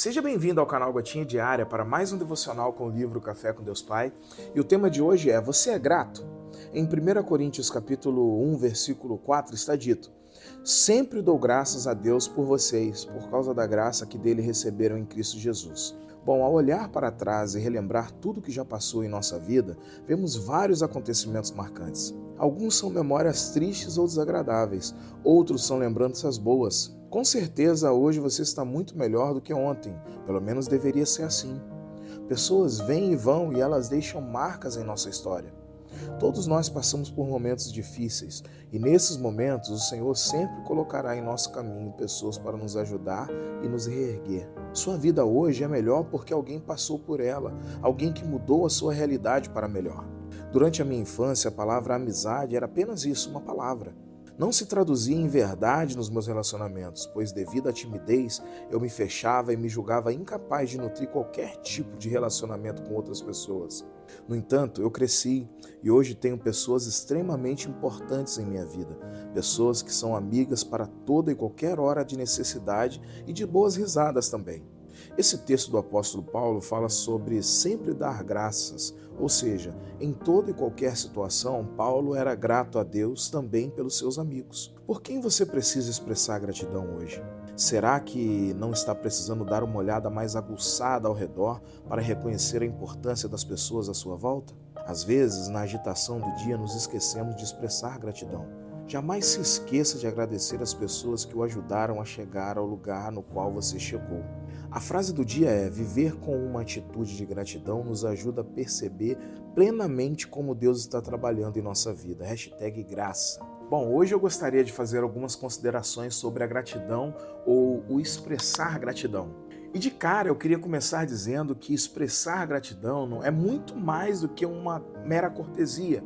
Seja bem-vindo ao canal Gotinha Diária para mais um devocional com o livro Café com Deus Pai. E o tema de hoje é: Você é grato? Em 1 Coríntios capítulo 1, versículo 4 está dito: Sempre dou graças a Deus por vocês, por causa da graça que dele receberam em Cristo Jesus. Bom, ao olhar para trás e relembrar tudo que já passou em nossa vida, vemos vários acontecimentos marcantes. Alguns são memórias tristes ou desagradáveis, outros são lembranças boas, com certeza hoje você está muito melhor do que ontem, pelo menos deveria ser assim. Pessoas vêm e vão e elas deixam marcas em nossa história. Todos nós passamos por momentos difíceis e nesses momentos o Senhor sempre colocará em nosso caminho pessoas para nos ajudar e nos reerguer. Sua vida hoje é melhor porque alguém passou por ela, alguém que mudou a sua realidade para melhor. Durante a minha infância, a palavra amizade era apenas isso, uma palavra não se traduzia em verdade nos meus relacionamentos, pois, devido à timidez, eu me fechava e me julgava incapaz de nutrir qualquer tipo de relacionamento com outras pessoas. No entanto, eu cresci e hoje tenho pessoas extremamente importantes em minha vida, pessoas que são amigas para toda e qualquer hora de necessidade e de boas risadas também. Esse texto do apóstolo Paulo fala sobre sempre dar graças, ou seja, em toda e qualquer situação, Paulo era grato a Deus também pelos seus amigos. Por quem você precisa expressar gratidão hoje? Será que não está precisando dar uma olhada mais aguçada ao redor para reconhecer a importância das pessoas à sua volta? Às vezes, na agitação do dia, nos esquecemos de expressar gratidão. Jamais se esqueça de agradecer as pessoas que o ajudaram a chegar ao lugar no qual você chegou. A frase do dia é: viver com uma atitude de gratidão nos ajuda a perceber plenamente como Deus está trabalhando em nossa vida. Hashtag graça. Bom, hoje eu gostaria de fazer algumas considerações sobre a gratidão ou o expressar gratidão. E de cara eu queria começar dizendo que expressar gratidão não é muito mais do que uma mera cortesia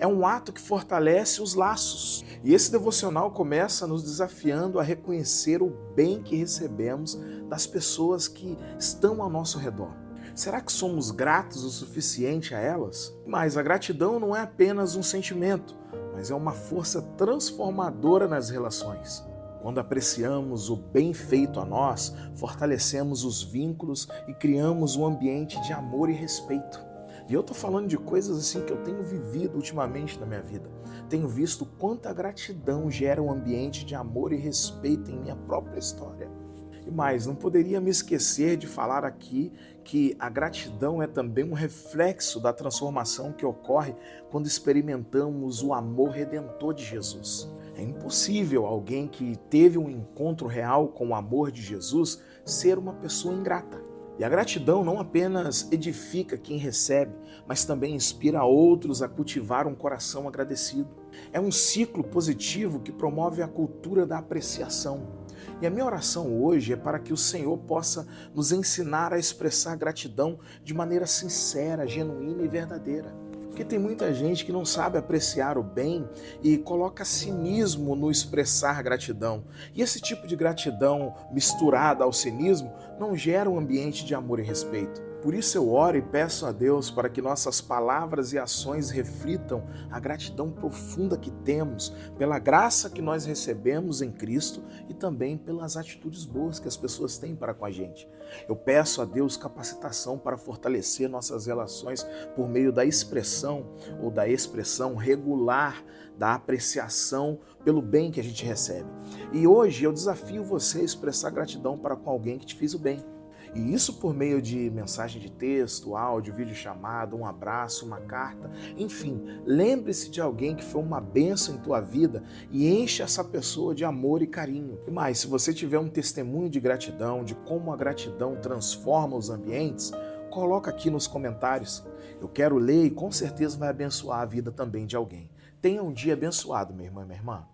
é um ato que fortalece os laços. E esse devocional começa nos desafiando a reconhecer o bem que recebemos das pessoas que estão ao nosso redor. Será que somos gratos o suficiente a elas? Mas a gratidão não é apenas um sentimento, mas é uma força transformadora nas relações. Quando apreciamos o bem feito a nós, fortalecemos os vínculos e criamos um ambiente de amor e respeito. E eu tô falando de coisas assim que eu tenho vivido ultimamente na minha vida. Tenho visto quanta gratidão gera um ambiente de amor e respeito em minha própria história. E mais, não poderia me esquecer de falar aqui que a gratidão é também um reflexo da transformação que ocorre quando experimentamos o amor redentor de Jesus. É impossível alguém que teve um encontro real com o amor de Jesus ser uma pessoa ingrata. E a gratidão não apenas edifica quem recebe, mas também inspira outros a cultivar um coração agradecido. É um ciclo positivo que promove a cultura da apreciação. E a minha oração hoje é para que o Senhor possa nos ensinar a expressar gratidão de maneira sincera, genuína e verdadeira. Porque tem muita gente que não sabe apreciar o bem e coloca cinismo no expressar gratidão. E esse tipo de gratidão misturada ao cinismo não gera um ambiente de amor e respeito. Por isso eu oro e peço a Deus para que nossas palavras e ações reflitam a gratidão profunda que temos pela graça que nós recebemos em Cristo e também pelas atitudes boas que as pessoas têm para com a gente. Eu peço a Deus capacitação para fortalecer nossas relações por meio da expressão ou da expressão regular da apreciação pelo bem que a gente recebe. E hoje eu desafio você a expressar gratidão para com alguém que te fez o bem. E isso por meio de mensagem de texto, áudio, vídeo chamado, um abraço, uma carta, enfim, lembre-se de alguém que foi uma benção em tua vida e enche essa pessoa de amor e carinho. E mais, se você tiver um testemunho de gratidão, de como a gratidão transforma os ambientes, coloca aqui nos comentários. Eu quero ler e com certeza vai abençoar a vida também de alguém. Tenha um dia abençoado, minha irmã e minha irmã.